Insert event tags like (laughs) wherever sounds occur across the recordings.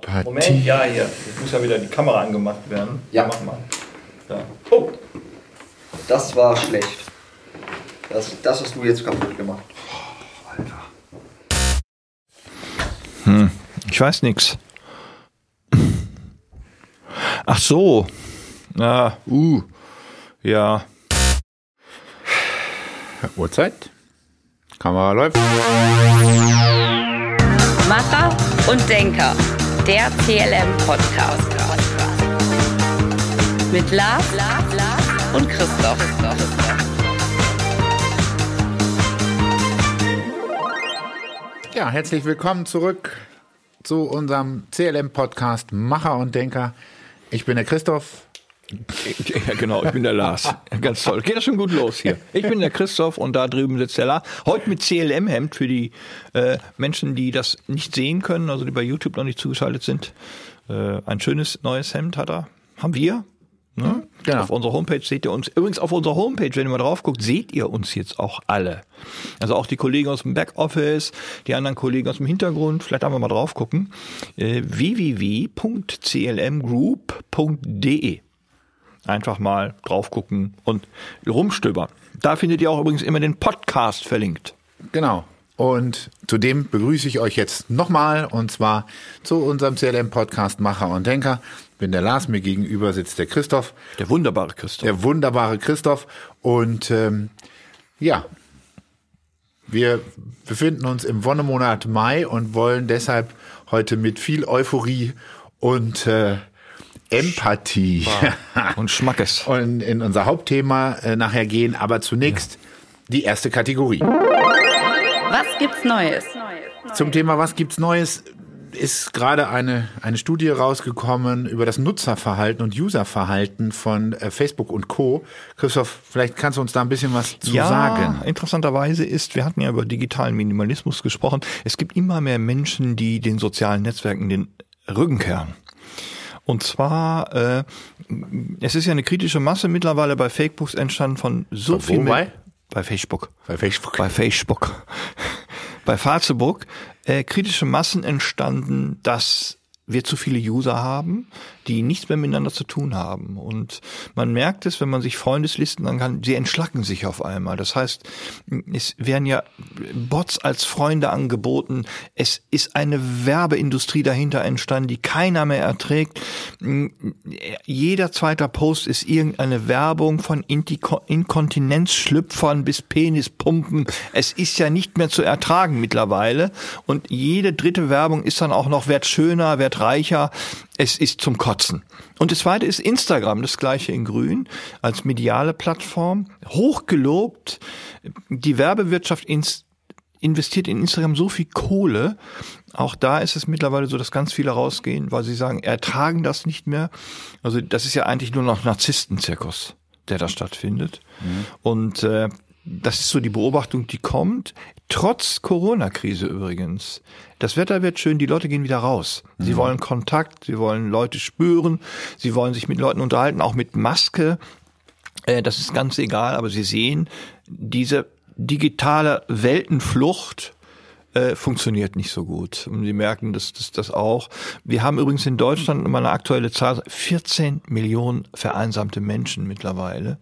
Partie. Moment, ja, hier. Jetzt muss ja wieder die Kamera angemacht werden. Ja. Mach mal. Da. Oh, Das war schlecht. Das, das hast du jetzt kaputt gemacht. ich weiß nix. Ach so. Ah, uh. Ja. Uhrzeit. Kamera läuft. Macher und Denker. Der CLM-Podcast. Mit Lars, Lars, Lars und Christoph. Ja, herzlich willkommen zurück zu unserem CLM-Podcast Macher und Denker. Ich bin der Christoph. Ja, genau, ich bin der Lars. Ganz toll. Geht das schon gut los hier. Ich bin der Christoph und da drüben sitzt der Lars. Heute mit CLM-Hemd für die äh, Menschen, die das nicht sehen können, also die bei YouTube noch nicht zugeschaltet sind. Äh, ein schönes neues Hemd hat er. Haben wir. Ne? genau. Auf unserer Homepage seht ihr uns. Übrigens auf unserer Homepage, wenn ihr mal drauf guckt, seht ihr uns jetzt auch alle. Also auch die Kollegen aus dem Backoffice, die anderen Kollegen aus dem Hintergrund. Vielleicht wir mal drauf gucken. Äh, www.clmgroup.de Einfach mal drauf gucken und rumstöbern. Da findet ihr auch übrigens immer den Podcast verlinkt. Genau. Und zudem begrüße ich euch jetzt nochmal und zwar zu unserem CLM-Podcast Macher und Denker. Ich bin der Lars, mir gegenüber sitzt der Christoph, Der wunderbare Christoph. der wunderbare Christoph. Und ähm, ja, wir befinden uns im Wonnemonat Mai und wollen deshalb heute mit viel Euphorie und äh, Empathie und Schmackes. (laughs) und in unser Hauptthema äh, nachher gehen. Aber zunächst die erste Kategorie. Was gibt's Neues? Zum Thema Was gibt's Neues ist gerade eine, eine Studie rausgekommen über das Nutzerverhalten und Userverhalten von äh, Facebook und Co. Christoph, vielleicht kannst du uns da ein bisschen was zu ja, sagen. interessanterweise ist, wir hatten ja über digitalen Minimalismus gesprochen, es gibt immer mehr Menschen, die den sozialen Netzwerken den Rücken kehren. Und zwar, äh, es ist ja eine kritische Masse mittlerweile bei Fakebooks entstanden von so Wo viel bei? bei Facebook. Bei Facebook. Bei Facebook. (laughs) Bei Facebook äh, kritische Massen entstanden, dass wir zu viele User haben, die nichts mehr miteinander zu tun haben. Und man merkt es, wenn man sich Freundeslisten kann, sie entschlacken sich auf einmal. Das heißt, es werden ja Bots als Freunde angeboten. Es ist eine Werbeindustrie dahinter entstanden, die keiner mehr erträgt. Jeder zweite Post ist irgendeine Werbung von Inkontinenzschlüpfern bis Penispumpen. Es ist ja nicht mehr zu ertragen mittlerweile. Und jede dritte Werbung ist dann auch noch wert schöner, wert reicher. Es ist zum Kotzen. Und das zweite ist Instagram, das gleiche in grün, als mediale Plattform. Hochgelobt. Die Werbewirtschaft ins investiert in Instagram so viel Kohle. Auch da ist es mittlerweile so, dass ganz viele rausgehen, weil sie sagen, ertragen das nicht mehr. Also das ist ja eigentlich nur noch Narzisstenzirkus, der da stattfindet. Und äh, das ist so die Beobachtung, die kommt. Trotz Corona-Krise übrigens. Das Wetter wird schön, die Leute gehen wieder raus. Sie wollen Kontakt, sie wollen Leute spüren, sie wollen sich mit Leuten unterhalten, auch mit Maske. Äh, das ist ganz egal, aber sie sehen, diese digitale Weltenflucht äh, funktioniert nicht so gut. Und sie merken das, das, das auch. Wir haben übrigens in Deutschland mal eine aktuelle Zahl, 14 Millionen vereinsamte Menschen mittlerweile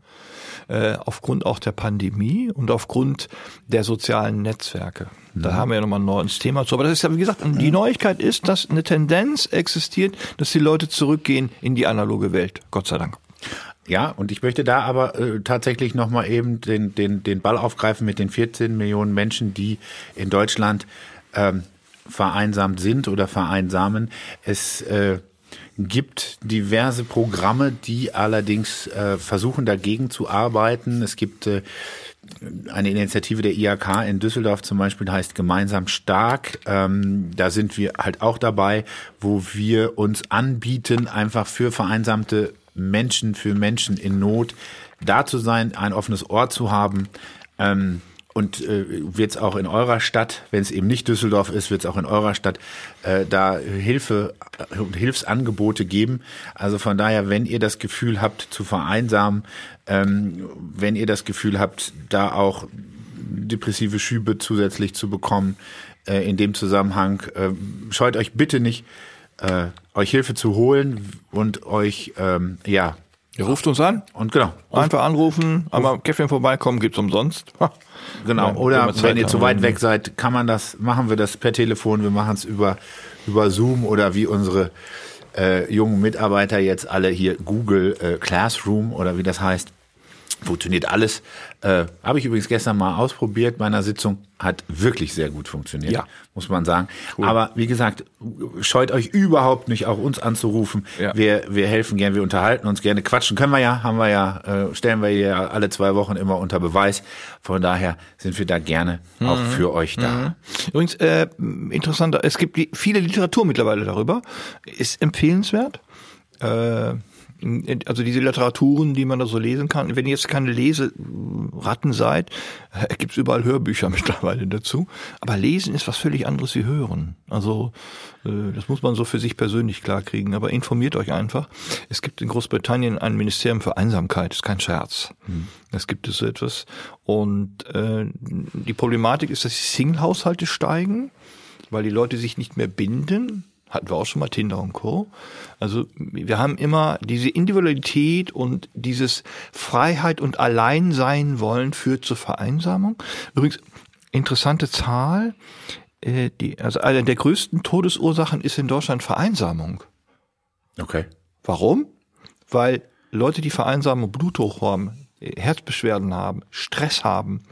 äh, aufgrund auch der Pandemie und aufgrund der sozialen Netzwerke. Da haben wir ja nochmal ein neues Thema zu. Aber das ist ja, wie gesagt, die Neuigkeit ist, dass eine Tendenz existiert, dass die Leute zurückgehen in die analoge Welt. Gott sei Dank. Ja, und ich möchte da aber äh, tatsächlich nochmal eben den, den, den Ball aufgreifen mit den 14 Millionen Menschen, die in Deutschland ähm, vereinsamt sind oder vereinsamen. Es äh, gibt diverse Programme, die allerdings äh, versuchen dagegen zu arbeiten. Es gibt äh, eine Initiative der IAK in Düsseldorf zum Beispiel heißt Gemeinsam stark. Ähm, da sind wir halt auch dabei, wo wir uns anbieten, einfach für vereinsamte Menschen, für Menschen in Not da zu sein, ein offenes Ohr zu haben. Ähm, und äh, wird es auch in eurer Stadt, wenn es eben nicht Düsseldorf ist, wird es auch in eurer Stadt äh, da Hilfe und Hilfsangebote geben. Also von daher, wenn ihr das Gefühl habt zu vereinsamen, ähm, wenn ihr das Gefühl habt, da auch depressive Schübe zusätzlich zu bekommen, äh, in dem Zusammenhang, äh, scheut euch bitte nicht, äh, euch Hilfe zu holen und euch, ähm, ja, Ihr ruft uns an, und genau, einfach anrufen, aber Käffchen vorbeikommen gibt's umsonst. Ha. Genau. Ja, Oder wenn ihr zu weit weg seid, kann man das, machen wir das per Telefon, wir machen es über, über Zoom oder wie unsere äh, jungen Mitarbeiter jetzt alle hier Google äh, Classroom oder wie das heißt. Funktioniert alles. Äh, Habe ich übrigens gestern mal ausprobiert bei einer Sitzung. Hat wirklich sehr gut funktioniert, Ja. muss man sagen. Aber wie gesagt, scheut euch überhaupt nicht, auch uns anzurufen. Ja. Wir, wir helfen gern, wir unterhalten uns gerne. Quatschen können wir ja, haben wir ja, äh, stellen wir ja alle zwei Wochen immer unter Beweis. Von daher sind wir da gerne auch Mhm. für euch da. Übrigens, äh, interessanter, es gibt viele Literatur mittlerweile darüber. Ist empfehlenswert. Äh, also diese Literaturen, die man da so lesen kann. Wenn ihr jetzt keine Leseratten seid, äh, gibt's überall Hörbücher (laughs) mittlerweile dazu. Aber Lesen ist was völlig anderes wie Hören. Also äh, das muss man so für sich persönlich klarkriegen. Aber informiert euch einfach. Es gibt in Großbritannien ein Ministerium für Einsamkeit. ist kein Scherz. Das gibt es so etwas. Und äh, die Problematik ist, dass die Single-Haushalte steigen, weil die Leute sich nicht mehr binden. Hatten wir auch schon mal Tinder und Co. Also wir haben immer diese Individualität und dieses Freiheit und Alleinsein wollen führt zur Vereinsamung. Übrigens, interessante Zahl, äh, die, also eine der größten Todesursachen ist in Deutschland Vereinsamung. Okay. Warum? Weil Leute, die vereinsamen, Bluthochdruck haben, Herzbeschwerden haben, Stress haben.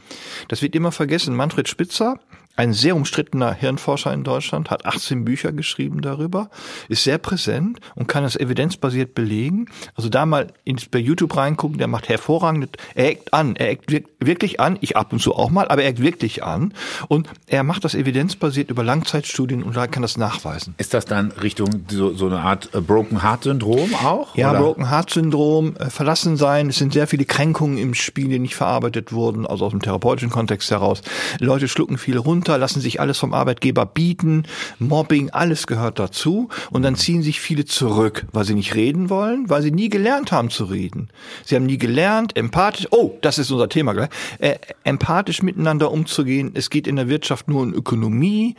Das wird immer vergessen. Manfred Spitzer, ein sehr umstrittener Hirnforscher in Deutschland, hat 18 Bücher geschrieben darüber, ist sehr präsent und kann das evidenzbasiert belegen. Also da mal ins, bei YouTube reingucken, der macht hervorragend, er eckt an, er eckt wirk- wirklich an, ich ab und zu auch mal, aber er eckt wirklich an und er macht das evidenzbasiert über Langzeitstudien und da kann das nachweisen. Ist das dann Richtung so, so eine Art äh, Broken Heart Syndrom auch? Ja, oder? Broken Heart Syndrom, äh, verlassen sein. Es sind sehr viele Kränkungen im Spiel, die nicht verarbeitet wurden, also aus dem therapeutischen Kontext heraus. Leute schlucken viel runter, lassen sich alles vom Arbeitgeber bieten. Mobbing, alles gehört dazu. Und dann ziehen sich viele zurück, weil sie nicht reden wollen, weil sie nie gelernt haben zu reden. Sie haben nie gelernt, empathisch, oh, das ist unser Thema gleich, äh, empathisch miteinander umzugehen. Es geht in der Wirtschaft nur um Ökonomie.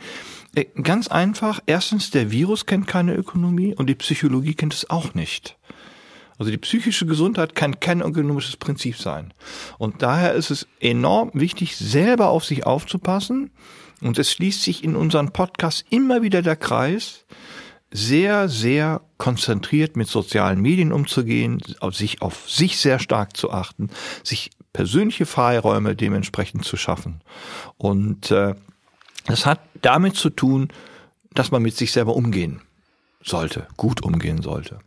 Äh, Ganz einfach. Erstens, der Virus kennt keine Ökonomie und die Psychologie kennt es auch nicht. Also die psychische Gesundheit kann kein ökonomisches Prinzip sein. Und daher ist es enorm wichtig, selber auf sich aufzupassen. Und es schließt sich in unseren Podcast immer wieder der Kreis, sehr, sehr konzentriert mit sozialen Medien umzugehen, auf sich auf sich sehr stark zu achten, sich persönliche Freiräume dementsprechend zu schaffen. Und äh, das hat damit zu tun, dass man mit sich selber umgehen sollte, gut umgehen sollte.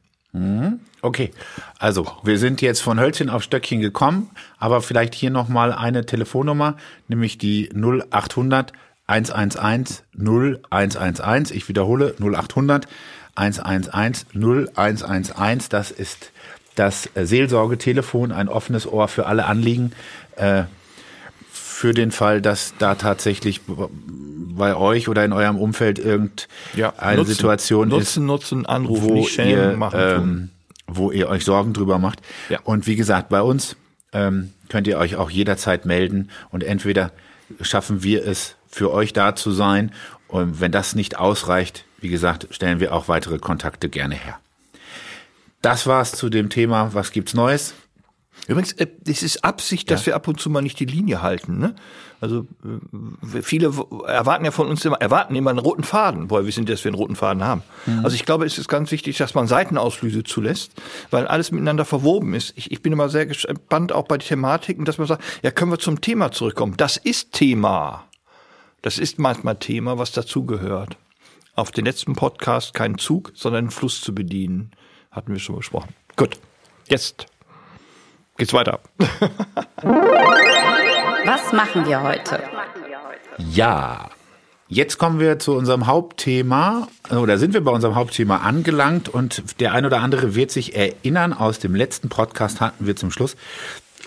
Okay, also wir sind jetzt von Hölzchen auf Stöckchen gekommen, aber vielleicht hier nochmal eine Telefonnummer, nämlich die 0800 111 0111. Ich wiederhole 0800 111 0111. Das ist das äh, Seelsorgetelefon, ein offenes Ohr für alle Anliegen. Äh, für den Fall, dass da tatsächlich bei euch oder in eurem Umfeld irgendeine nutzen, Situation ist, nutzen, nutzen, anrufen, wo nicht schämen, ihr, machen, ähm, wo ihr euch Sorgen drüber macht. Ja. Und wie gesagt, bei uns ähm, könnt ihr euch auch jederzeit melden und entweder schaffen wir es für euch da zu sein und wenn das nicht ausreicht, wie gesagt, stellen wir auch weitere Kontakte gerne her. Das war's zu dem Thema, was gibt's Neues? Übrigens, äh, es ist Absicht, dass wir ab und zu mal nicht die Linie halten. Ne? Also äh, viele erwarten ja von uns immer, erwarten immer einen roten Faden, woher wissen, dass wir einen roten Faden haben. Also ich glaube, es ist ganz wichtig, dass man Seitenausflüge zulässt, weil alles miteinander verwoben ist. Ich, ich bin immer sehr gespannt auch bei Thematiken, dass man sagt, ja, können wir zum Thema zurückkommen. Das ist Thema. Das ist manchmal Thema, was dazugehört. Auf den letzten Podcast keinen Zug, sondern einen Fluss zu bedienen. Hatten wir schon besprochen. Gut, jetzt geht's weiter. (laughs) Was machen wir heute? Ja. Jetzt kommen wir zu unserem Hauptthema, oder sind wir bei unserem Hauptthema angelangt und der ein oder andere wird sich erinnern, aus dem letzten Podcast hatten wir zum Schluss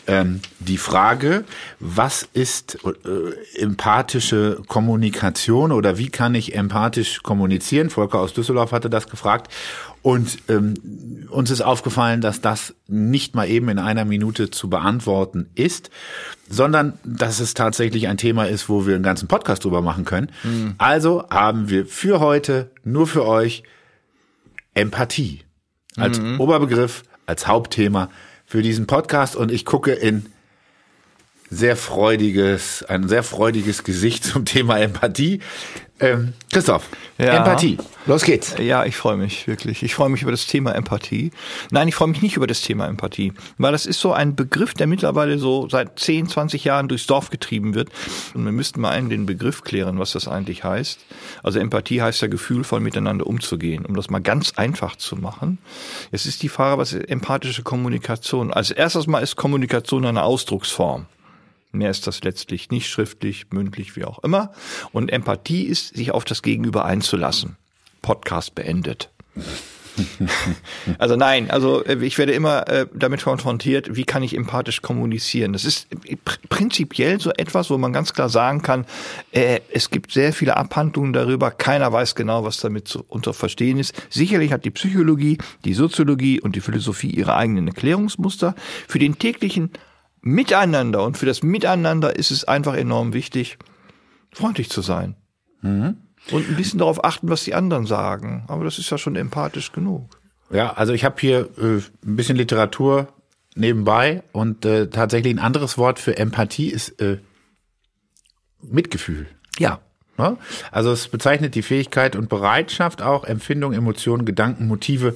ähm, die Frage, was ist äh, empathische Kommunikation oder wie kann ich empathisch kommunizieren? Volker aus Düsseldorf hatte das gefragt und ähm, uns ist aufgefallen, dass das nicht mal eben in einer Minute zu beantworten ist, sondern dass es tatsächlich ein Thema ist, wo wir einen ganzen Podcast drüber machen können. Also haben wir für heute nur für euch Empathie als Oberbegriff, als Hauptthema für diesen Podcast und ich gucke in sehr freudiges, ein sehr freudiges Gesicht zum Thema Empathie. Ähm, Christoph, Ja. Empathie, los geht's. Ja, ich freue mich wirklich. Ich freue mich über das Thema Empathie. Nein, ich freue mich nicht über das Thema Empathie, weil das ist so ein Begriff, der mittlerweile so seit 10, 20 Jahren durchs Dorf getrieben wird. Und wir müssten mal einen den Begriff klären, was das eigentlich heißt. Also Empathie heißt ja gefühlvoll miteinander umzugehen, um das mal ganz einfach zu machen. Es ist die Frage, was ist empathische Kommunikation? Als erstes mal ist Kommunikation eine Ausdrucksform. Mehr ist das letztlich nicht schriftlich, mündlich, wie auch immer. Und Empathie ist, sich auf das Gegenüber einzulassen. Podcast beendet. (laughs) also nein, also äh, ich werde immer äh, damit konfrontiert, wie kann ich empathisch kommunizieren. Das ist äh, pr prinzipiell so etwas, wo man ganz klar sagen kann, äh, es gibt sehr viele Abhandlungen darüber, keiner weiß genau, was damit zu unter verstehen ist. Sicherlich hat die Psychologie, die Soziologie und die Philosophie ihre eigenen Erklärungsmuster. Für den täglichen Miteinander und für das Miteinander ist es einfach enorm wichtig, freundlich zu sein. Und ein bisschen darauf achten, was die anderen sagen. Aber das ist ja schon empathisch genug. Ja, also ich habe hier äh, ein bisschen Literatur nebenbei und äh, tatsächlich ein anderes Wort für Empathie ist äh, Mitgefühl. Ja. Ja? Also es bezeichnet die Fähigkeit und Bereitschaft, auch Empfindungen, Emotionen, Gedanken, Motive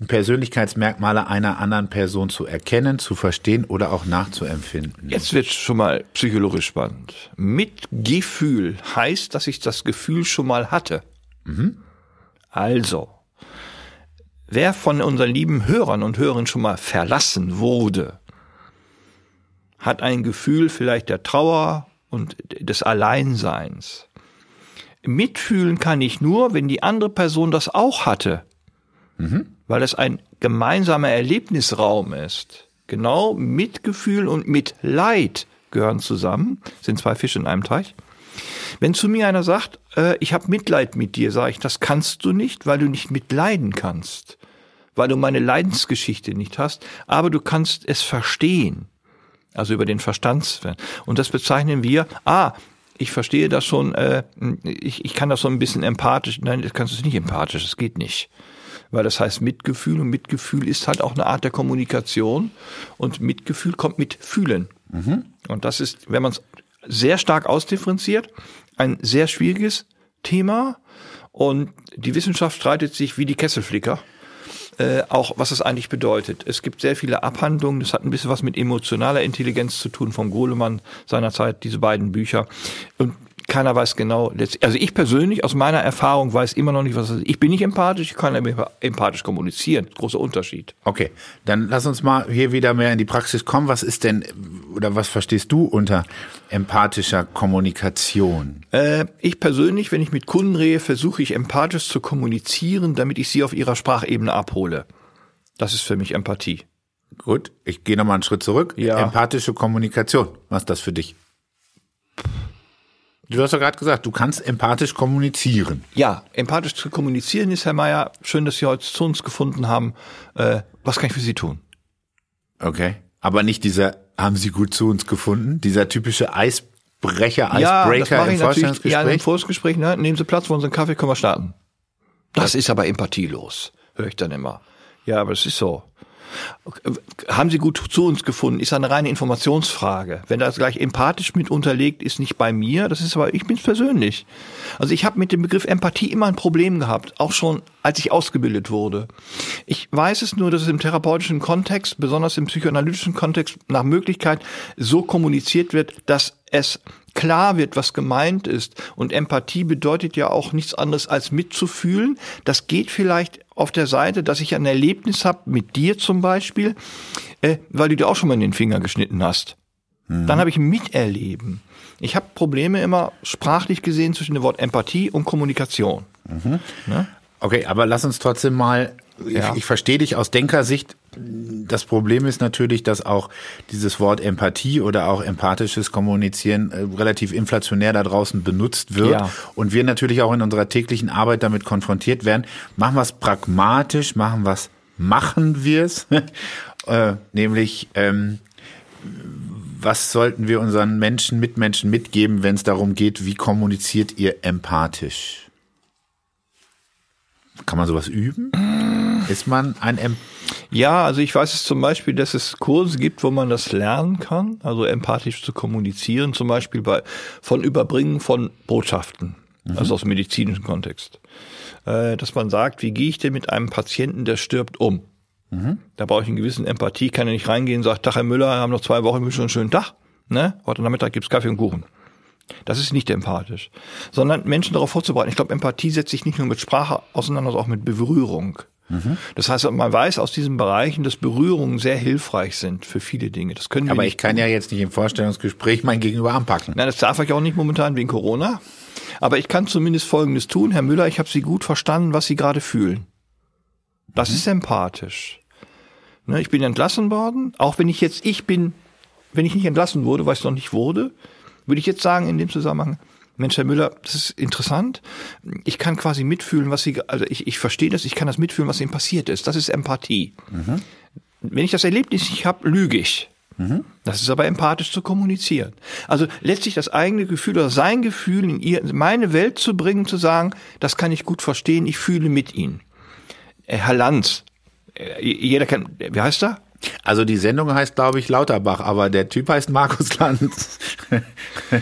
und Persönlichkeitsmerkmale einer anderen Person zu erkennen, zu verstehen oder auch nachzuempfinden. Jetzt wird schon mal psychologisch spannend. Mitgefühl heißt, dass ich das Gefühl schon mal hatte. Also, wer von unseren lieben Hörern und Hörern schon mal verlassen wurde, hat ein Gefühl vielleicht der Trauer und des Alleinseins. Mitfühlen kann ich nur, wenn die andere Person das auch hatte, weil es ein gemeinsamer Erlebnisraum ist. Genau Mitgefühl und Mitleid gehören zusammen, sind zwei Fische in einem Teich. Wenn zu mir einer sagt, äh, ich habe Mitleid mit dir, sage ich, das kannst du nicht, weil du nicht mitleiden kannst, weil du meine Leidensgeschichte nicht hast, aber du kannst es verstehen, also über den Verstandswert. Und das bezeichnen wir, ah, ich verstehe das schon, äh, ich, ich kann das so ein bisschen empathisch, nein, das kannst du nicht empathisch, das geht nicht. Weil das heißt Mitgefühl und Mitgefühl ist halt auch eine Art der Kommunikation und Mitgefühl kommt mit Fühlen. Und das ist, wenn man es sehr stark ausdifferenziert, ein sehr schwieriges Thema. Und die Wissenschaft streitet sich wie die Kesselflicker äh, auch, was es eigentlich bedeutet. Es gibt sehr viele Abhandlungen, das hat ein bisschen was mit emotionaler Intelligenz zu tun, vom Golemann seinerzeit, diese beiden Bücher. Und keiner weiß genau, also ich persönlich aus meiner Erfahrung weiß immer noch nicht, was das ist. Ich bin nicht empathisch, ich kann aber empathisch kommunizieren. Großer Unterschied. Okay, dann lass uns mal hier wieder mehr in die Praxis kommen. Was ist denn oder was verstehst du unter empathischer Kommunikation? Äh, ich persönlich, wenn ich mit Kunden rede, versuche ich empathisch zu kommunizieren, damit ich sie auf ihrer Sprachebene abhole. Das ist für mich Empathie. Gut, ich gehe nochmal einen Schritt zurück. Ja. Empathische Kommunikation, was ist das für dich? Du hast ja gerade gesagt, du kannst empathisch kommunizieren. Ja, empathisch zu kommunizieren ist, Herr Mayer, schön, dass Sie heute zu uns gefunden haben. Äh, was kann ich für Sie tun? Okay. Aber nicht dieser, haben Sie gut zu uns gefunden? Dieser typische Eisbrecher, ja, das Icebreaker mache im. Vorstellungsgespräch? Ja, im Vorgespräch, ne? nehmen Sie Platz, wollen Sie einen Kaffee, können wir starten. Das ist aber empathielos, höre ich dann immer. Ja, aber es ist so. Haben Sie gut zu uns gefunden? Ist eine reine Informationsfrage. Wenn das gleich empathisch mit unterlegt, ist nicht bei mir. Das ist aber, ich bin's persönlich. Also ich habe mit dem Begriff Empathie immer ein Problem gehabt, auch schon als ich ausgebildet wurde. Ich weiß es nur, dass es im therapeutischen Kontext, besonders im psychoanalytischen Kontext, nach Möglichkeit so kommuniziert wird, dass es klar wird, was gemeint ist. Und Empathie bedeutet ja auch nichts anderes als mitzufühlen. Das geht vielleicht auf der Seite, dass ich ein Erlebnis habe mit dir zum Beispiel, äh, weil du dir auch schon mal in den Finger geschnitten hast. Dann habe ich Miterleben. Ich habe Probleme immer sprachlich gesehen zwischen dem Wort Empathie und Kommunikation. Okay, aber lass uns trotzdem mal, Ja. ich, ich verstehe dich aus Denkersicht. Das Problem ist natürlich, dass auch dieses Wort Empathie oder auch empathisches Kommunizieren äh, relativ inflationär da draußen benutzt wird. Ja. Und wir natürlich auch in unserer täglichen Arbeit damit konfrontiert werden. Machen wir es pragmatisch, machen wir es, machen wir es. (laughs) äh, nämlich, ähm, was sollten wir unseren Menschen, Mitmenschen mitgeben, wenn es darum geht, wie kommuniziert ihr empathisch? Kann man sowas üben? Ist man ein em Ja, also ich weiß es zum Beispiel, dass es Kurse gibt, wo man das lernen kann, also empathisch zu kommunizieren, zum Beispiel bei, von Überbringen von Botschaften, also aus dem medizinischen Kontext. Äh, dass man sagt, wie gehe ich denn mit einem Patienten, der stirbt, um? Da brauche ich einen gewissen Empathie, kann ja nicht reingehen und sagen, Tag, Herr Müller, wir haben noch zwei Wochen, wir wünschen schon einen schönen Tag. Ne? Heute Nachmittag gibt's Kaffee und Kuchen. Das ist nicht empathisch, sondern Menschen darauf vorzubereiten. Ich glaube, Empathie setzt sich nicht nur mit Sprache auseinander, sondern auch mit Berührung. Das heißt, man weiß aus diesen Bereichen, dass Berührungen sehr hilfreich sind für viele Dinge. Das können wir Aber nicht ich kann ja jetzt nicht im Vorstellungsgespräch mein Gegenüber anpacken. Nein, das darf ich auch nicht momentan wegen Corona. Aber ich kann zumindest Folgendes tun. Herr Müller, ich habe Sie gut verstanden, was Sie gerade fühlen. Das ist empathisch. Ne, ich bin entlassen worden, auch wenn ich jetzt, ich bin, wenn ich nicht entlassen wurde, weil ich noch nicht wurde, würde ich jetzt sagen in dem Zusammenhang, Mensch, Herr Müller, das ist interessant. Ich kann quasi mitfühlen, was Sie, also ich, ich verstehe das, ich kann das mitfühlen, was Ihnen passiert ist. Das ist Empathie. Wenn ich das Erlebnis nicht habe, lüge ich. Das ist aber empathisch zu kommunizieren. Also letztlich das eigene Gefühl oder sein Gefühl in ihr, in meine Welt zu bringen, zu sagen, das kann ich gut verstehen, ich fühle mit Ihnen. Äh, Herr Lanz, äh, jeder kennt, wie heißt er? Also die Sendung heißt, glaube ich, Lauterbach, aber der Typ heißt Markus Lanz. (laughs)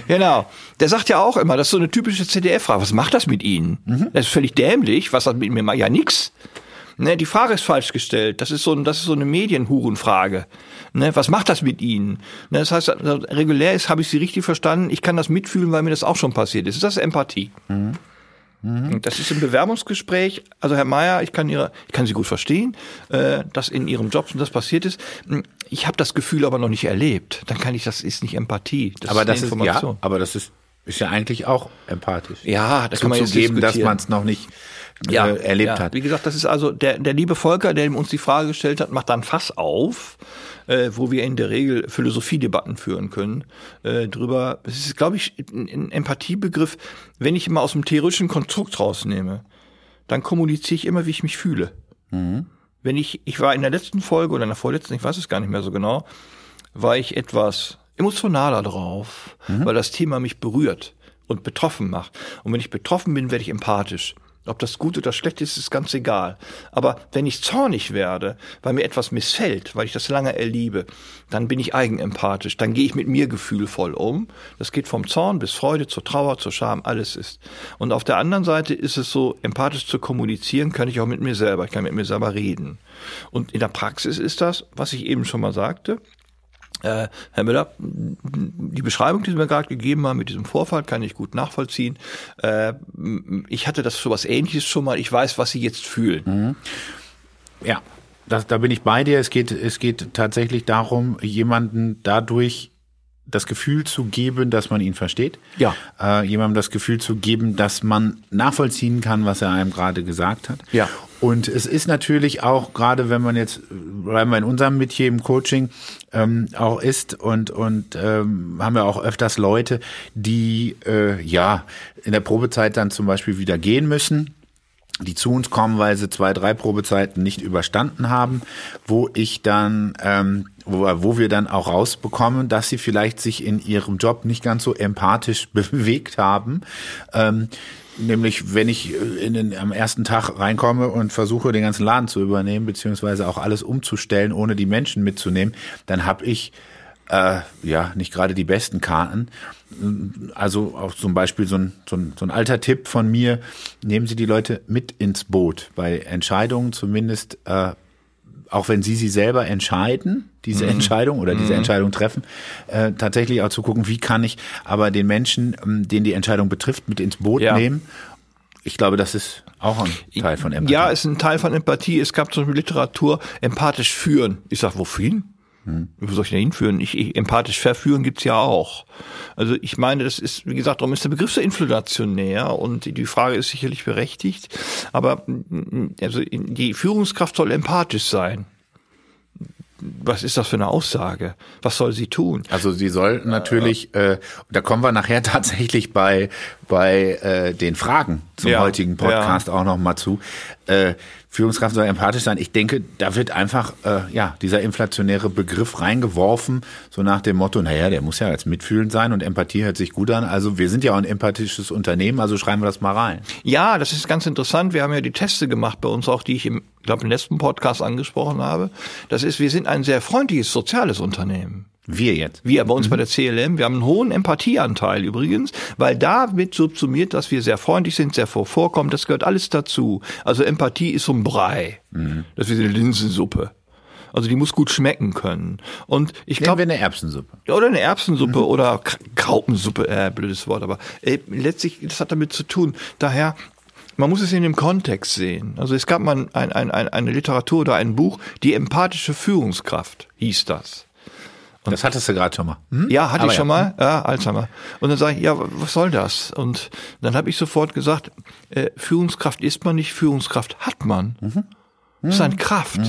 Genau. Der sagt ja auch immer, das ist so eine typische ZDF-Frage. Was macht das mit Ihnen? Das ist völlig dämlich. Was hat mit mir? Ja, nix. Ne, die Frage ist falsch gestellt. Das ist so, das ist so eine Medienhurenfrage. Ne, was macht das mit Ihnen? Ne, das heißt, also, regulär ist, habe ich Sie richtig verstanden. Ich kann das mitfühlen, weil mir das auch schon passiert ist. Das ist Empathie. Und Das ist im Bewerbungsgespräch. Also Herr Mayer, ich kann Ihre, ich kann Sie gut verstehen, äh, dass in Ihrem Job schon das passiert ist. Ich habe das Gefühl aber noch nicht erlebt. Dann kann ich, das ist nicht Empathie. Das aber ist das eine ist Information. ja, aber das ist ist ja eigentlich auch empathisch. Ja, da kann man zugeben, dass man es noch nicht äh, erlebt ja. hat. Wie gesagt, das ist also der, der liebe Volker, der uns die Frage gestellt hat, macht dann Fass auf, äh, wo wir in der Regel Philosophiedebatten führen können. Äh, drüber, es ist, glaube ich, ein, ein Empathiebegriff, wenn ich immer aus dem theoretischen Konstrukt rausnehme, dann kommuniziere ich immer, wie ich mich fühle. Wenn ich, ich war in der letzten Folge oder in der vorletzten, ich weiß es gar nicht mehr so genau, war ich etwas emotionaler drauf, weil das Thema mich berührt und betroffen macht. Und wenn ich betroffen bin, werde ich empathisch. Ob das gut oder schlecht ist, ist ganz egal. Aber wenn ich zornig werde, weil mir etwas missfällt, weil ich das lange erliebe, dann bin ich eigenempathisch. Dann gehe ich mit mir gefühlvoll um. Das geht vom Zorn bis Freude zur Trauer, zur Scham, alles ist. Und auf der anderen Seite ist es so, empathisch zu kommunizieren, kann ich auch mit mir selber. Ich kann mit mir selber reden. Und in der Praxis ist das, was ich eben schon mal sagte, äh, Herr Müller, die Beschreibung, die Sie mir gerade gegeben haben mit diesem Vorfall, kann ich gut nachvollziehen. Äh, ich hatte das so was Ähnliches schon mal. Ich weiß, was Sie jetzt fühlen. Ja, das, da bin ich bei dir. Es geht, es geht tatsächlich darum, jemanden dadurch das Gefühl zu geben, dass man ihn versteht. Ja. Äh, jemandem das Gefühl zu geben, dass man nachvollziehen kann, was er einem gerade gesagt hat. Ja. Und es ist natürlich auch, gerade wenn man jetzt, bleiben wir in unserem Metier im Coaching, ähm, auch ist und, und ähm, haben wir auch öfters Leute, die äh, ja in der Probezeit dann zum Beispiel wieder gehen müssen die zu uns kommen, weil sie zwei, drei Probezeiten nicht überstanden haben, wo ich dann, ähm, wo, wo wir dann auch rausbekommen, dass sie vielleicht sich in ihrem Job nicht ganz so empathisch (laughs) bewegt haben. Ähm, nämlich, wenn ich äh, in den, am ersten Tag reinkomme und versuche, den ganzen Laden zu übernehmen, beziehungsweise auch alles umzustellen, ohne die Menschen mitzunehmen, dann habe ich äh, ja nicht gerade die besten Karten. Also auch zum Beispiel so ein, so, ein, so ein alter Tipp von mir, nehmen Sie die Leute mit ins Boot. Bei Entscheidungen zumindest, äh, auch wenn Sie sie selber entscheiden, diese Entscheidung oder diese Entscheidung treffen, äh, tatsächlich auch zu gucken, wie kann ich aber den Menschen, ähm, den die Entscheidung betrifft, mit ins Boot Ja. nehmen. Ich glaube, das ist auch ein Teil von Empathie. Ja, ist ein Teil von Empathie. Es gab zum Beispiel Literatur, empathisch führen. Ich sag, wofür? Wo soll ich denn hinführen? Ich, ich, empathisch verführen gibt's ja auch. Also ich meine, das ist, wie gesagt, darum ist der Begriff so inflationär und die Frage ist sicherlich berechtigt. Aber also die Führungskraft soll empathisch sein. Was ist das für eine Aussage? Was soll sie tun? Also sie soll natürlich, äh, da kommen wir nachher (laughs) tatsächlich bei bei äh, den Fragen zum Ja, heutigen Podcast auch noch mal zu. äh, Führungskraft soll empathisch sein. Ich denke, da wird einfach äh, ja dieser inflationäre Begriff reingeworfen, so nach dem Motto, naja, der muss ja als mitfühlend sein und Empathie hört sich gut an. Also wir sind ja auch ein empathisches Unternehmen, also schreiben wir das mal rein. Ja, das ist ganz interessant. Wir haben ja die Teste gemacht bei uns auch, die ich im, glaube im letzten Podcast angesprochen habe. Das ist, wir sind ein sehr freundliches soziales Unternehmen. Wir jetzt. Wir bei uns bei der CLM, wir haben einen hohen Empathieanteil übrigens, weil da wird subsumiert, dass wir sehr freundlich sind, sehr vorkommen, das gehört alles dazu. Also Empathie ist so ein Brei. Das ist wie eine Linsensuppe. Also die muss gut schmecken können. Und ich glaube, wir eine Erbsensuppe. oder eine Erbsensuppe oder K- Graupensuppe, äh, blödes Wort, aber äh, letztlich, das hat damit zu tun. Daher, man muss es in dem Kontext sehen. Also es gab mal ein, ein, ein, eine Literatur oder ein Buch, die empathische Führungskraft hieß das. Das hattest du gerade schon mal. Hm? Ja, hatte Aber ich schon ja. mal, ja, Alzheimer. Und dann sage ich, ja, was soll das? Und dann habe ich sofort gesagt, äh, Führungskraft ist man nicht, Führungskraft hat man. Das ist eine Kraft,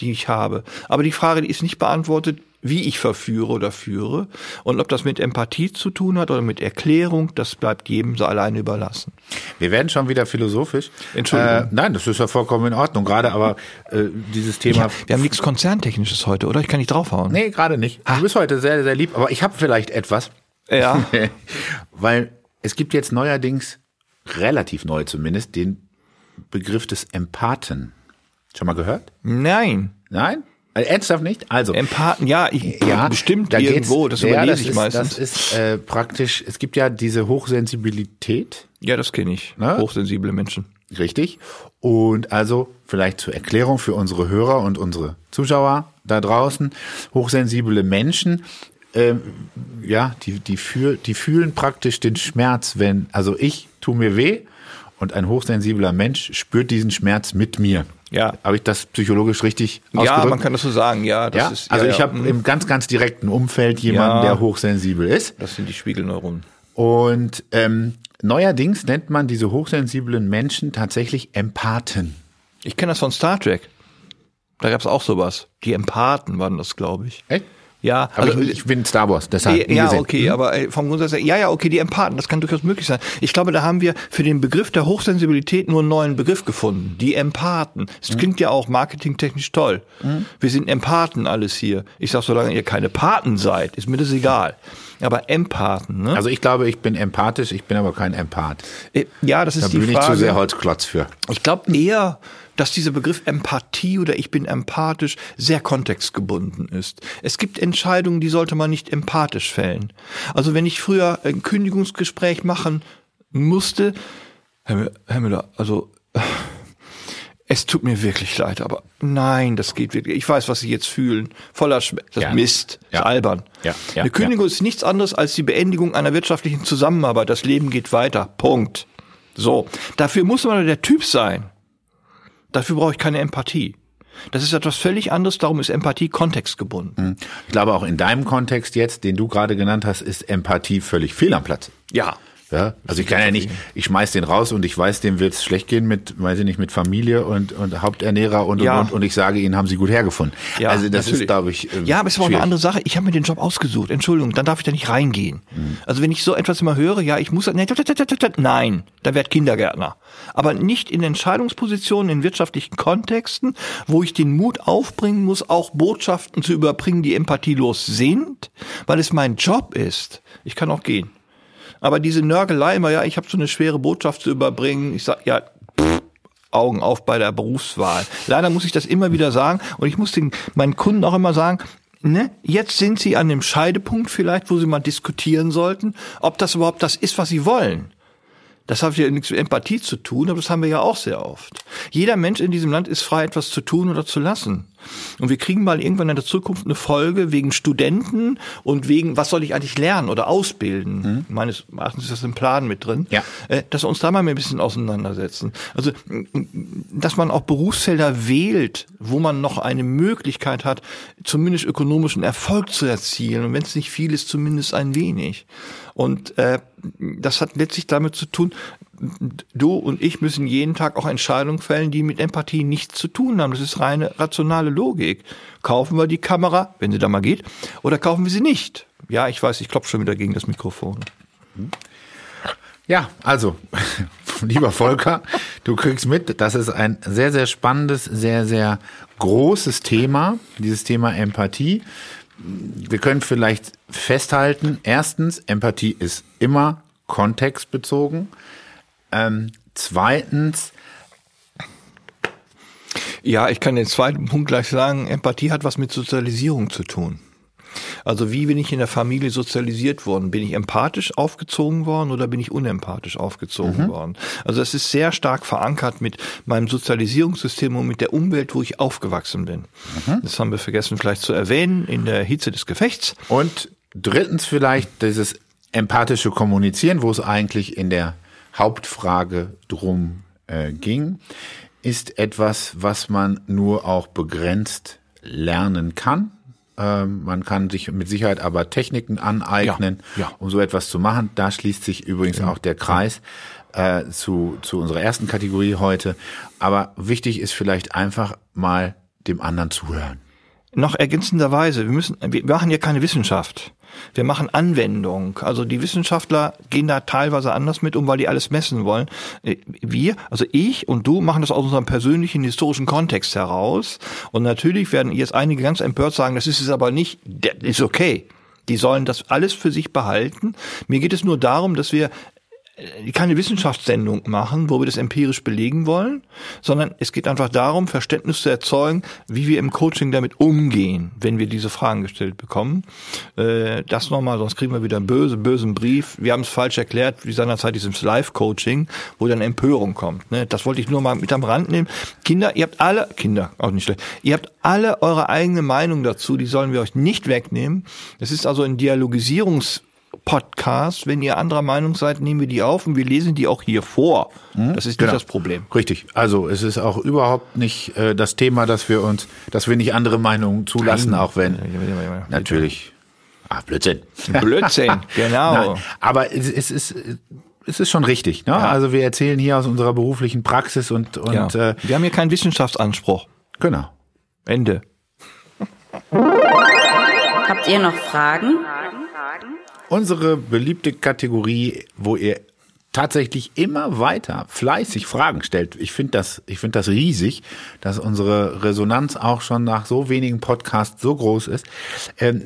die ich habe. Aber die Frage, die ist nicht beantwortet, wie ich verführe oder führe. Und ob das mit Empathie zu tun hat oder mit Erklärung, das bleibt jedem so alleine überlassen. Wir werden schon wieder philosophisch. Entschuldigung. Äh, nein, das ist ja vollkommen in Ordnung. Gerade aber äh, dieses Thema. Ja, wir haben nichts Konzerntechnisches heute, oder? Ich kann nicht draufhauen. Nee, gerade nicht. Du bist heute sehr, sehr lieb, aber ich habe vielleicht etwas. Ja. (laughs) Weil es gibt jetzt neuerdings, relativ neu zumindest, den Begriff des Empathen. Schon mal gehört? Nein. Nein? Also, ernsthaft nicht? Also. Empathen, ja, ich, bestimmt da irgendwo, das ja, überlese ich ist, meistens. Das ist äh, praktisch, es gibt ja diese Hochsensibilität, ja, das kenne ich. Na? Hochsensible Menschen. richtig? Und also vielleicht zur Erklärung für unsere Hörer und unsere Zuschauer da draußen, hochsensible Menschen, ähm, ja, die, die, fühl, die fühlen praktisch den Schmerz, wenn, also ich tu mir weh und ein hochsensibler Mensch spürt diesen Schmerz mit mir. Ja. Habe ich das psychologisch richtig Ja, ausgedrückt? man kann das so sagen, ja. Das ja, ist, also ja, ich ja, habe mhm. im ganz, ganz direkten Umfeld jemanden, Ja. der hochsensibel ist. Das sind die Spiegelneuronen. Und ähm, neuerdings nennt man diese hochsensiblen Menschen tatsächlich Empathen. Ich kenne das von Star Trek. Da gab es auch sowas. Die Empathen waren das, glaube ich. Echt? Ja, Aber also, ich, ich bin Star Wars, deshalb. ja, gesehen. okay, aber äh, vom Grundsatz her, ja, ja, okay, die Empathen, das kann durchaus möglich sein. Ich glaube, da haben wir für den Begriff der Hochsensibilität nur einen neuen Begriff gefunden. Die Empathen. Das klingt ja auch marketingtechnisch toll. Wir sind Empathen alles hier. Ich sag, solange ihr keine Paten seid, ist mir das egal. Aber Empathen, ne? Also ich glaube, ich bin empathisch, ich bin aber kein Empath. Äh, ja, das ist Da die bin ich Frage. zu sehr Holzklotz für. Ich glaube eher, dass dieser Begriff Empathie oder ich bin empathisch sehr kontextgebunden ist. Es gibt Entscheidungen, die sollte man nicht empathisch fällen. Also wenn ich früher ein Kündigungsgespräch machen musste, Herr, Mü- Herr Müller, also (sighs) es tut mir wirklich leid, aber nein, das geht wirklich. Ich weiß, was Sie jetzt fühlen. Voller Schmerz. Das Ja. ist Mist. Das Ja. ist albern. Ja, ja, Eine Kündigung ist nichts anderes als die Beendigung einer wirtschaftlichen Zusammenarbeit. Das Leben geht weiter. Punkt. So. Dafür muss man der Typ sein. Dafür brauche ich keine Empathie. Das ist etwas völlig anderes, darum ist Empathie kontextgebunden. Ich glaube auch in deinem Kontext jetzt, den du gerade genannt hast, ist Empathie völlig fehl am Platz. Ja. Ja, also ich kann ja nicht, ich schmeiß den raus und ich weiß, dem wird's schlecht gehen mit, weiß ich nicht, mit Familie und, und Haupternährer und, Ja. und, und, und ich sage ihnen, haben sie gut hergefunden. Ja, also das natürlich. ist, glaube ich, ähm, Ja, aber es ist aber auch eine andere Sache. Ich habe mir den Job ausgesucht. Entschuldigung, dann darf ich da nicht reingehen. Mhm. Also wenn ich so etwas immer höre, ja, ich muss, tut, nein, da werd Kindergärtner. Aber nicht in Entscheidungspositionen, in wirtschaftlichen Kontexten, wo ich den Mut aufbringen muss, auch Botschaften zu überbringen, die empathielos sind, weil es mein Job ist. Ich kann auch gehen. Aber diese Nörgelei immer, ja, ich habe so eine schwere Botschaft zu überbringen. Ich sag, ja, pff, Augen auf bei der Berufswahl. Leider muss ich das immer wieder sagen und ich muss den, meinen Kunden auch immer sagen, ne, jetzt sind sie an dem Scheidepunkt vielleicht, wo sie mal diskutieren sollten, ob das überhaupt das ist, was sie wollen. Das hat ja nichts mit Empathie zu tun, aber das haben wir ja auch sehr oft. Jeder Mensch in diesem Land ist frei, etwas zu tun oder zu lassen. Und wir kriegen mal irgendwann in der Zukunft eine Folge wegen Studenten und wegen, was soll ich eigentlich lernen oder ausbilden? Meines Erachtens ist das im Plan mit drin. Ja. Äh, Dass wir uns da mal ein bisschen auseinandersetzen. Also, dass man auch Berufsfelder wählt, wo man noch eine Möglichkeit hat, zumindest ökonomischen Erfolg zu erzielen. Und wenn es nicht viel ist, zumindest ein wenig. Und äh, das hat letztlich damit zu tun, du und ich müssen jeden Tag auch Entscheidungen fällen, die mit Empathie nichts zu tun haben. Das ist reine rationale Logik. Kaufen wir die Kamera, wenn sie da mal geht, oder kaufen wir sie nicht? Ja, ich weiß, ich klopfe schon wieder gegen das Mikrofon. Ja, also, (laughs) lieber Volker, du kriegst mit, das ist ein sehr, sehr spannendes, sehr, sehr großes Thema, dieses Thema Empathie. Wir können vielleicht festhalten, erstens, Empathie ist immer kontextbezogen. Ähm, zweitens, Ja, ich kann den zweiten Punkt gleich sagen. Empathie hat was mit Sozialisierung zu tun. Also wie bin ich in der Familie sozialisiert worden? Bin ich empathisch aufgezogen worden oder bin ich unempathisch aufgezogen worden? Also das ist sehr stark verankert mit meinem Sozialisierungssystem und mit der Umwelt, wo ich aufgewachsen bin. Das haben wir vergessen vielleicht zu erwähnen in der Hitze des Gefechts. Und drittens vielleicht dieses empathische Kommunizieren, wo es eigentlich in der Hauptfrage drum äh, ging, ist etwas, was man nur auch begrenzt lernen kann. Ähm, man kann sich mit Sicherheit aber Techniken aneignen, Ja, ja. um so etwas zu machen. Da schließt sich übrigens auch der Kreis äh, zu, zu unserer ersten Kategorie heute. Aber wichtig ist vielleicht einfach mal dem anderen zuhören. Noch ergänzenderweise, wir müssen, wir machen ja keine Wissenschaft. Wir machen Anwendung. Also die Wissenschaftler gehen da teilweise anders mit um, weil die alles messen wollen. Äh, Wir, also ich und du machen das aus unserem persönlichen historischen Kontext heraus. Und natürlich werden jetzt einige ganz empört sagen, das ist es aber nicht, das ist okay. Die sollen das alles für sich behalten. Mir geht es nur darum, dass wir keine Wissenschaftssendung machen, wo wir das empirisch belegen wollen, sondern es geht einfach darum, Verständnis zu erzeugen, wie wir im Coaching damit umgehen, wenn wir diese Fragen gestellt bekommen. Äh, Das nochmal, sonst kriegen wir wieder einen böse, bösen Brief. Wir haben es falsch erklärt, wie seinerzeit dieses Live-Coaching, wo dann Empörung kommt. ne? Das wollte ich nur mal mit am Rand nehmen. Kinder, ihr habt alle, Kinder, auch nicht schlecht, ihr habt alle eure eigene Meinung dazu, die sollen wir euch nicht wegnehmen. Es ist also ein Dialogisierungs- Podcast. Wenn ihr anderer Meinung seid, nehmen wir die auf und wir lesen die auch hier vor. Das ist nicht Genau. das Problem. Richtig. Also es ist auch überhaupt nicht äh, das Thema, dass wir uns, dass wir nicht andere Meinungen zulassen, Nein. auch wenn Ja, ja, ja, ja. natürlich. Ah, Blödsinn. (laughs) Blödsinn, genau. Nein, aber es, es ist es ist schon richtig. Ne? Also wir erzählen hier aus unserer beruflichen Praxis und und Ja. äh, Wir haben hier keinen Wissenschaftsanspruch. genau. Ende. Habt ihr noch Fragen? Unsere beliebte Kategorie, wo ihr tatsächlich immer weiter fleißig Fragen stellt. Ich finde das, ich finde das riesig, dass unsere Resonanz auch schon nach so wenigen Podcasts so groß ist, ähm,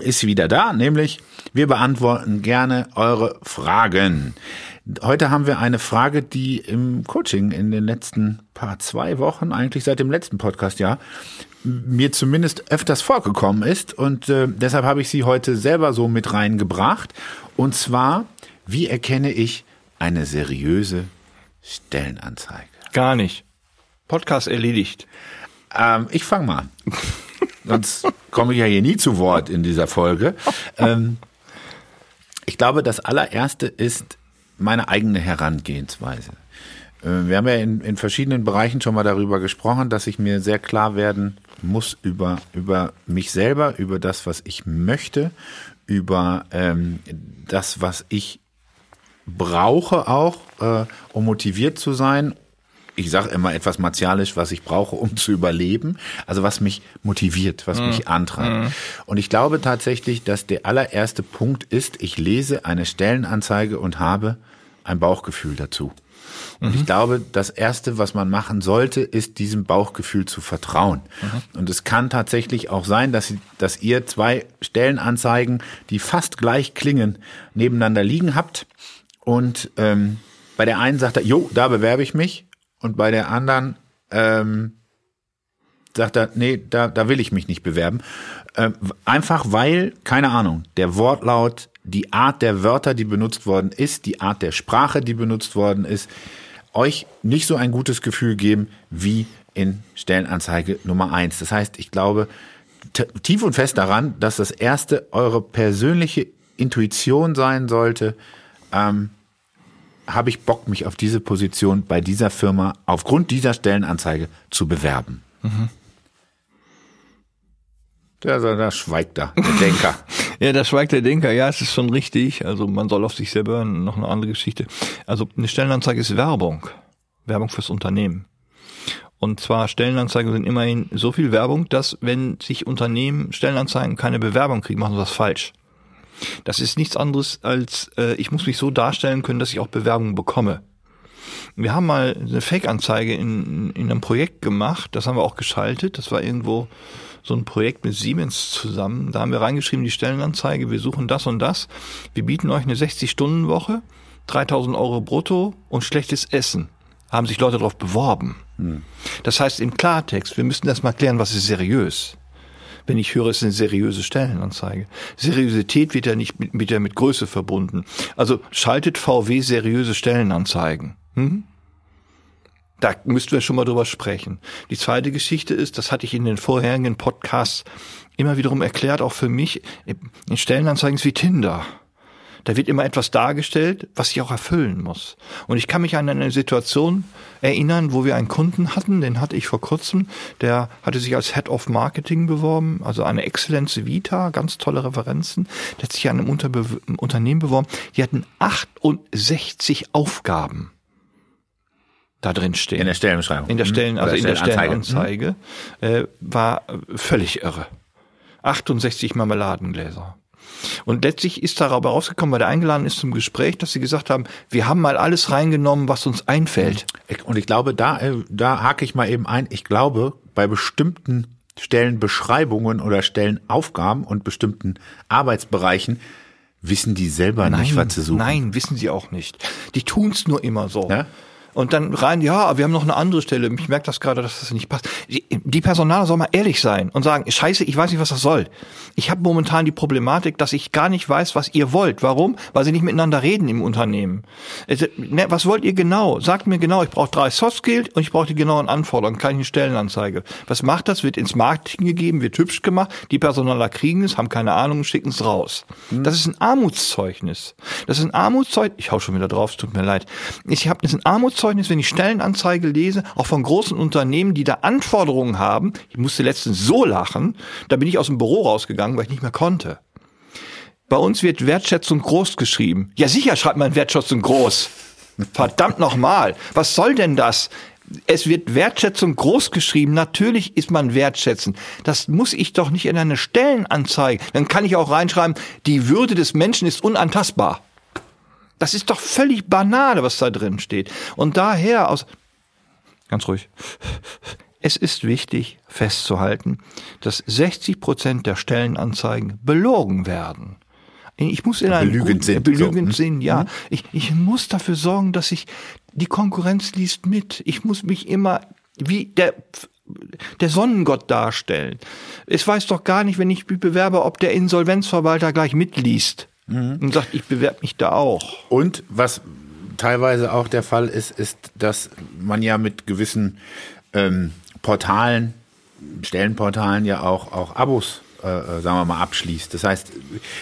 ist wieder da. Nämlich, wir beantworten gerne eure Fragen. Heute haben wir eine Frage, die im Coaching in den letzten paar zwei Wochen, eigentlich seit dem letzten Podcast, ja, mir zumindest öfters vorgekommen ist und äh, deshalb habe ich sie heute selber so mit reingebracht. Und zwar, wie erkenne ich eine seriöse Stellenanzeige? Gar nicht. Podcast erledigt. Ähm, ich fange mal an. (laughs) Sonst komme ich ja hier nie zu Wort in dieser Folge. Ähm, ich glaube, das allererste ist meine eigene Herangehensweise. Äh, Wir haben ja in, in verschiedenen Bereichen schon mal darüber gesprochen, dass ich mir sehr klar werden muss über, über mich selber, über das, was ich möchte, über ähm, das, was ich brauche auch, äh, um motiviert zu sein. Ich sage immer etwas martialisch, was ich brauche, um zu überleben. Also was mich motiviert, was mich antreibt. Und ich glaube tatsächlich, dass der allererste Punkt ist, ich lese eine Stellenanzeige und habe ein Bauchgefühl dazu. Und ich glaube, das Erste, was man machen sollte, ist diesem Bauchgefühl zu vertrauen. Und es kann tatsächlich auch sein, dass, sie, dass ihr zwei Stellenanzeigen, die fast gleich klingen, nebeneinander liegen habt. Und ähm, bei der einen sagt er, jo, da bewerbe ich mich. Und bei der anderen ähm, sagt er, nee, da, da will ich mich nicht bewerben. Ähm, einfach weil, keine Ahnung, der Wortlaut, die Art der Wörter, die benutzt worden ist, die Art der Sprache, die benutzt worden ist, euch nicht so ein gutes Gefühl geben wie in Stellenanzeige Nummer eins. Das heißt, ich glaube tief und fest daran, dass das erste eure persönliche Intuition sein sollte. Ähm, habe ich Bock, mich auf diese Position bei dieser Firma aufgrund dieser Stellenanzeige zu bewerben? Der, der, der schweigt da, der Denker. (laughs) Ja, da schweigt der Denker. Ja, es ist schon richtig. Also man soll auf sich selber hören. Noch eine andere Geschichte. Also eine Stellenanzeige ist Werbung. Werbung fürs Unternehmen. Und zwar Stellenanzeigen sind immerhin so viel Werbung, dass wenn sich Unternehmen Stellenanzeigen keine Bewerbung kriegen, machen sie was falsch. Das ist nichts anderes als, äh, ich muss mich so darstellen können, dass ich auch Bewerbungen bekomme. Wir haben mal eine Fake-Anzeige in, in einem Projekt gemacht, das haben wir auch geschaltet. Das war irgendwo so ein Projekt mit Siemens zusammen. Da haben wir reingeschrieben, die Stellenanzeige, wir suchen das und das. Wir bieten euch eine 60-Stunden-Woche, 3000 Euro brutto und schlechtes Essen. Haben sich Leute darauf beworben. Hm. Das heißt im Klartext, wir müssen erst mal klären, was ist seriös wenn ich höre, es ist eine seriöse Stellenanzeige. Seriosität wird ja nicht mit, mit, mit Größe verbunden. Also schaltet VW seriöse Stellenanzeigen. Hm? Da müssten wir schon mal drüber sprechen. Die zweite Geschichte ist, das hatte ich in den vorherigen Podcasts immer wiederum erklärt, auch für mich, in Stellenanzeigen ist wie Tinder. Da wird immer etwas dargestellt, was ich auch erfüllen muss. Und ich kann mich an eine Situation erinnern, wo wir einen Kunden hatten, den hatte ich vor kurzem, der hatte sich als Head of Marketing beworben, also eine Excellence Vita, ganz tolle Referenzen, der hat sich an einem Unterbe Unternehmen beworben, die hatten 68 Aufgaben da drin stehen. In der Stellenbeschreibung. In der Stellen, also in der Stellenanzeige, äh, war völlig irre. 68 Marmeladengläser. Und letztlich ist darüber rausgekommen, weil der eingeladen ist zum Gespräch, dass sie gesagt haben, wir haben mal alles reingenommen, was uns einfällt. Und ich glaube, da, äh, da hake ich mal eben ein, ich glaube, bei bestimmten Stellenbeschreibungen oder Stellenaufgaben und bestimmten Arbeitsbereichen wissen die selber nein, nicht, was sie suchen. Nein, wissen sie auch nicht. Die tun's nur immer so. Ja? Und dann rein, ja, wir haben noch eine andere Stelle. Ich merke das gerade, dass das nicht passt. Die Personaler soll mal ehrlich sein und sagen, scheiße, ich weiß nicht, was das soll. Ich habe momentan die Problematik, dass ich gar nicht weiß, was ihr wollt. Warum? Weil sie nicht miteinander reden im Unternehmen. Ne, was wollt ihr genau? Sagt mir genau, ich brauche drei Soft Skills und ich brauche die genauen Anforderungen, keine Stellenanzeige. Was macht das? Wird ins Marketing gegeben, wird hübsch gemacht. Die Personaler kriegen es, haben keine Ahnung, schicken es raus. Hm. Das ist ein Armutszeugnis. Das ist ein Armutszeugnis. Ich hau schon wieder drauf, es tut mir leid. Ich habe das ist ein Armutszeugnis Armutszeugnis, wenn ich Stellenanzeige lese, auch von großen Unternehmen, die da Anforderungen haben. Ich musste letztens so lachen, da bin ich aus dem Büro rausgegangen, weil ich nicht mehr konnte. Bei uns wird Wertschätzung groß geschrieben. Ja, sicher schreibt man Wertschätzung groß. Verdammt nochmal. Was soll denn das? Es wird Wertschätzung groß geschrieben. Natürlich ist man wertschätzend. Das muss ich doch nicht in eine Stellenanzeige. Dann kann ich auch reinschreiben, die Würde des Menschen ist unantastbar. Das ist doch völlig banal, was da drin steht. Und daher aus, ganz ruhig. Es ist wichtig festzuhalten, dass 60 Prozent der Stellenanzeigen belogen werden. Ich muss in einem belügend, sind, belügend so. sind, ja. Mhm. Ich, ich muss dafür sorgen, dass ich die Konkurrenz liest mit. Ich muss mich immer wie der der Sonnengott darstellen. Es weiß doch gar nicht, wenn ich mich bewerbe, ob der Insolvenzverwalter gleich mitliest mhm. und sagt, ich bewerbe mich da auch. Und was teilweise auch der Fall ist, ist, dass man ja mit gewissen ähm, Portalen, Stellenportalen ja auch, auch Abos äh, äh sagen wir mal, abschließt. Das heißt,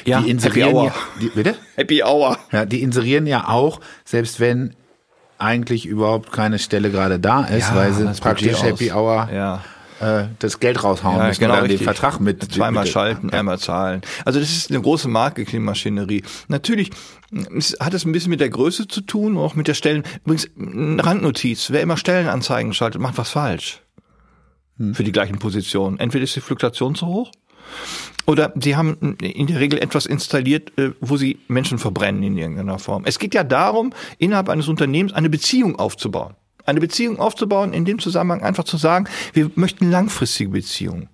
ja, die inserieren Happy ja, die, bitte? Happy Hour. Ja, die inserieren ja auch, selbst wenn eigentlich überhaupt keine Stelle gerade da ist, ja, weil sie praktisch Happy Hour ja äh, das Geld raushauen ja, müssen genau oder den Vertrag mit. Zweimal mit, schalten, ja. einmal zahlen. Also das ist eine große Marketingmaschinerie. Natürlich hat es ein bisschen mit der Größe zu tun, auch mit der Stellen. Übrigens, eine Randnotiz, wer immer Stellenanzeigen schaltet, macht was falsch. Hm. Für die gleichen Positionen. Entweder ist die Fluktuation zu hoch oder sie haben in der Regel etwas installiert, äh, wo sie Menschen verbrennen in irgendeiner Form. Es geht ja darum, innerhalb eines Unternehmens eine Beziehung aufzubauen eine Beziehung aufzubauen, in dem Zusammenhang einfach zu sagen, wir möchten langfristige Beziehungen.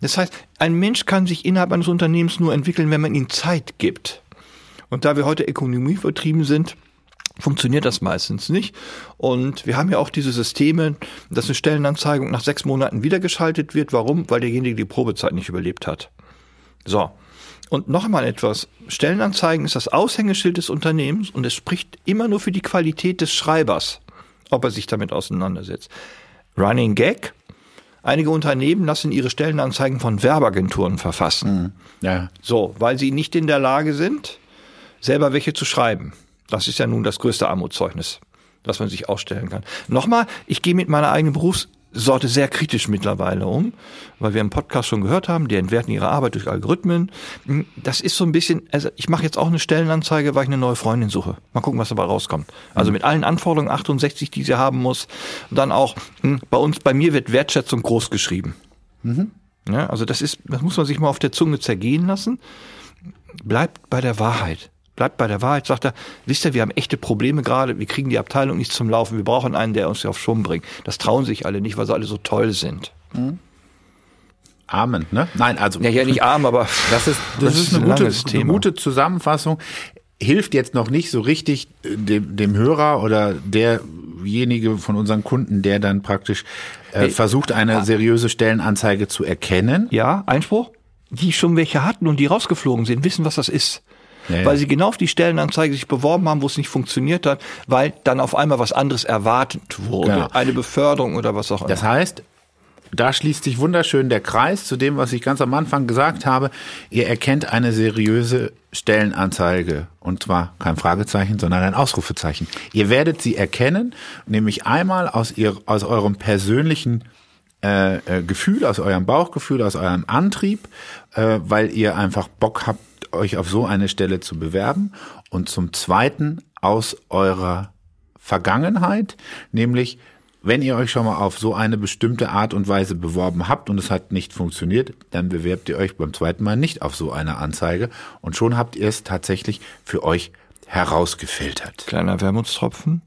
Das heißt, ein Mensch kann sich innerhalb eines Unternehmens nur entwickeln, wenn man ihm Zeit gibt. Und da wir heute Ökonomie vertrieben sind, funktioniert das meistens nicht. Und wir haben ja auch diese Systeme, dass eine Stellenanzeigung nach sechs Monaten wiedergeschaltet wird. Warum? Weil derjenige die Probezeit nicht überlebt hat. So. Und noch einmal etwas. Stellenanzeigen ist das Aushängeschild des Unternehmens und es spricht immer nur für die Qualität des Schreibers ob er sich damit auseinandersetzt. Running Gag. Einige Unternehmen lassen ihre Stellenanzeigen von Werbeagenturen verfassen. Mhm. Ja. So, weil sie nicht in der Lage sind, selber welche zu schreiben. Das ist ja nun das größte Armutszeugnis, das man sich ausstellen kann. Nochmal, ich gehe mit meiner eigenen Berufs Sorte sehr kritisch mittlerweile um, weil wir im Podcast schon gehört haben, die entwerten ihre Arbeit durch Algorithmen. Das ist so ein bisschen, also ich mache jetzt auch eine Stellenanzeige, weil ich eine neue Freundin suche. Mal gucken, was dabei rauskommt. Also mit allen Anforderungen 68, die sie haben muss. Und dann auch, hm, bei uns, bei mir wird Wertschätzung groß geschrieben. Mhm. Ja, also das ist, das muss man sich mal auf der Zunge zergehen lassen. bleibt bei der Wahrheit. Bleibt bei der Wahrheit, sagt er, wisst ihr, wir haben echte Probleme gerade, wir kriegen die Abteilung nicht zum Laufen, wir brauchen einen, der uns hier auf Schwung bringt. Das trauen sich alle nicht, weil sie alle so toll sind. Amen, ne? Nein, also. Ja, ja, nicht arm, aber Das ist, das, ist eine, ein gute, eine gute Zusammenfassung. Hilft jetzt noch nicht so richtig äh, dem, dem Hörer oder derjenige von unseren Kunden, der dann praktisch äh, versucht, eine seriöse Stellenanzeige zu erkennen. Ja, Einspruch? Die schon welche hatten und die rausgeflogen sind, wissen, was das ist. Ja. Weil sie genau auf die Stellenanzeige sich beworben haben, wo es nicht funktioniert hat, weil dann auf einmal was anderes erwartet wurde. Genau. Eine Beförderung oder was auch immer. Das heißt, da schließt sich wunderschön der Kreis zu dem, was ich ganz am Anfang gesagt habe. Ihr erkennt eine seriöse Stellenanzeige. Und zwar kein Fragezeichen, sondern ein Ausrufezeichen. Ihr werdet sie erkennen, nämlich einmal aus, ihr, aus eurem persönlichen äh, äh, Gefühl, aus eurem Bauchgefühl, aus eurem Antrieb, äh, weil ihr einfach Bock habt, euch auf so eine Stelle zu bewerben. Und zum Zweiten aus eurer Vergangenheit, nämlich wenn ihr euch schon mal auf so eine bestimmte Art und Weise beworben habt und es hat nicht funktioniert, dann bewerbt ihr euch beim zweiten Mal nicht auf so eine Anzeige und schon habt ihr es tatsächlich für euch herausgefiltert. Kleiner Wermutstropfen.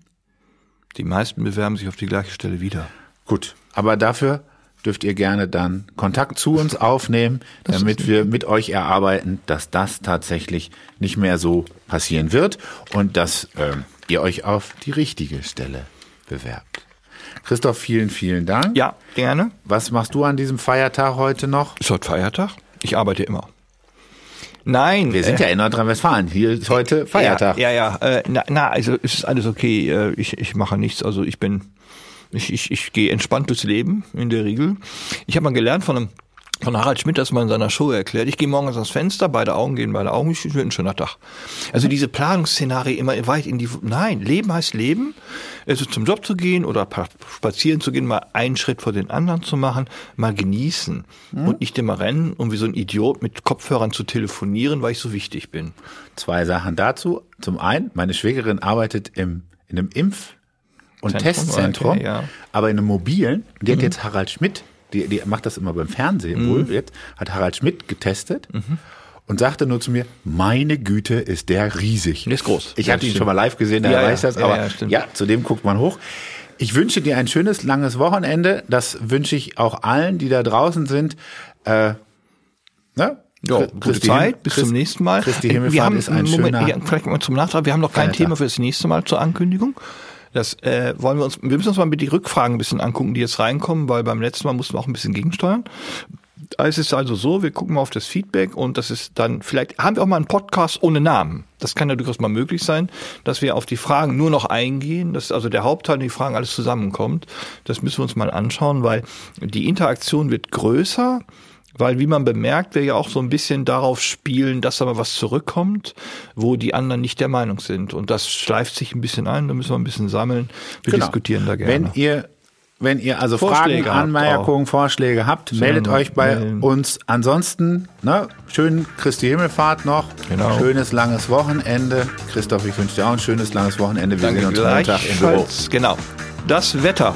Die meisten bewerben sich auf die gleiche Stelle wieder. Gut, aber dafür dürft ihr gerne dann Kontakt zu uns aufnehmen, damit wir mit euch erarbeiten, dass das tatsächlich nicht mehr so passieren wird und dass ähm, ihr euch auf die richtige Stelle bewerbt. Christoph, vielen, vielen Dank. Ja, gerne. Was machst du an diesem Feiertag heute noch? Ist heute Feiertag? Ich arbeite immer. Nein. Wir sind äh, ja in Nordrhein-Westfalen. Hier ist heute Feiertag. Ja, ja, ja. Äh, na, na, also es ist alles okay. Äh, ich, ich mache nichts. Also ich bin, ich, ich, ich gehe entspannt durchs Leben in der Regel. Ich habe mal gelernt von einem von Harald Schmidt das mal in seiner Show erklärt. Ich gehe morgens ans Fenster, beide Augen gehen beide Augen, ich wird ein schöner Tag. Also diese Planungsszenarien immer weit in die, nein, Leben heißt Leben. Also zum Job zu gehen oder pa- spazieren zu gehen, mal einen Schritt vor den anderen zu machen, mal genießen und nicht immer rennen, um wie so ein Idiot mit Kopfhörern zu telefonieren, weil ich so wichtig bin. Zwei Sachen dazu. Zum einen, meine Schwägerin arbeitet im, in einem Impf- und Zentrum, Testzentrum, okay, ja. aber in einem mobilen. Und die hat jetzt Harald Schmidt, die, die macht das immer beim Fernsehen wohl jetzt, hat Harald Schmidt getestet und sagte nur zu mir, meine Güte, ist der riesig. Der ist groß. Ich Ja, hatte ihn stimmt. schon mal live gesehen, der Ja, weiß das, aber ja, ja, zu dem guckt man hoch. Ich wünsche dir ein schönes, langes Wochenende. Das wünsche ich auch allen, die da draußen sind. Äh, ne? Ja, gute Zeit, bis Christ- zum nächsten Mal. Christi Himmelfahrt wir haben, ist ein Moment, schöner ja, vielleicht mal zum Nachtrag, wir haben noch kein Feiertag. Thema für das nächste Mal zur Ankündigung. Das äh, wollen wir uns, wir müssen uns mal mit die Rückfragen ein bisschen angucken, die jetzt reinkommen, weil beim letzten Mal mussten wir auch ein bisschen gegensteuern. Es ist also so, wir gucken mal auf das Feedback und das ist dann, vielleicht haben wir auch mal einen Podcast ohne Namen. Das kann ja durchaus mal möglich sein, dass wir auf die Fragen nur noch eingehen, dass also der Hauptteil die Fragen alles zusammenkommt. Das müssen wir uns mal anschauen, weil die Interaktion wird größer, weil wie man bemerkt, wir ja auch so ein bisschen darauf spielen, dass da mal was zurückkommt, wo die anderen nicht der Meinung sind. Und das schleift sich ein bisschen ein, da müssen wir ein bisschen sammeln. Wir Genau. diskutieren da gerne. Wenn ihr, wenn ihr also Vorschläge Fragen, Anmerkungen, Vorschläge habt, meldet euch bei melden. uns. Ansonsten, ne, schönen Christi Himmelfahrt noch. Genau. Schönes langes Wochenende. Christoph, ich wünsche dir auch ein schönes langes Wochenende. Wir sehen uns Montag im Büro. Genau. Das Wetter.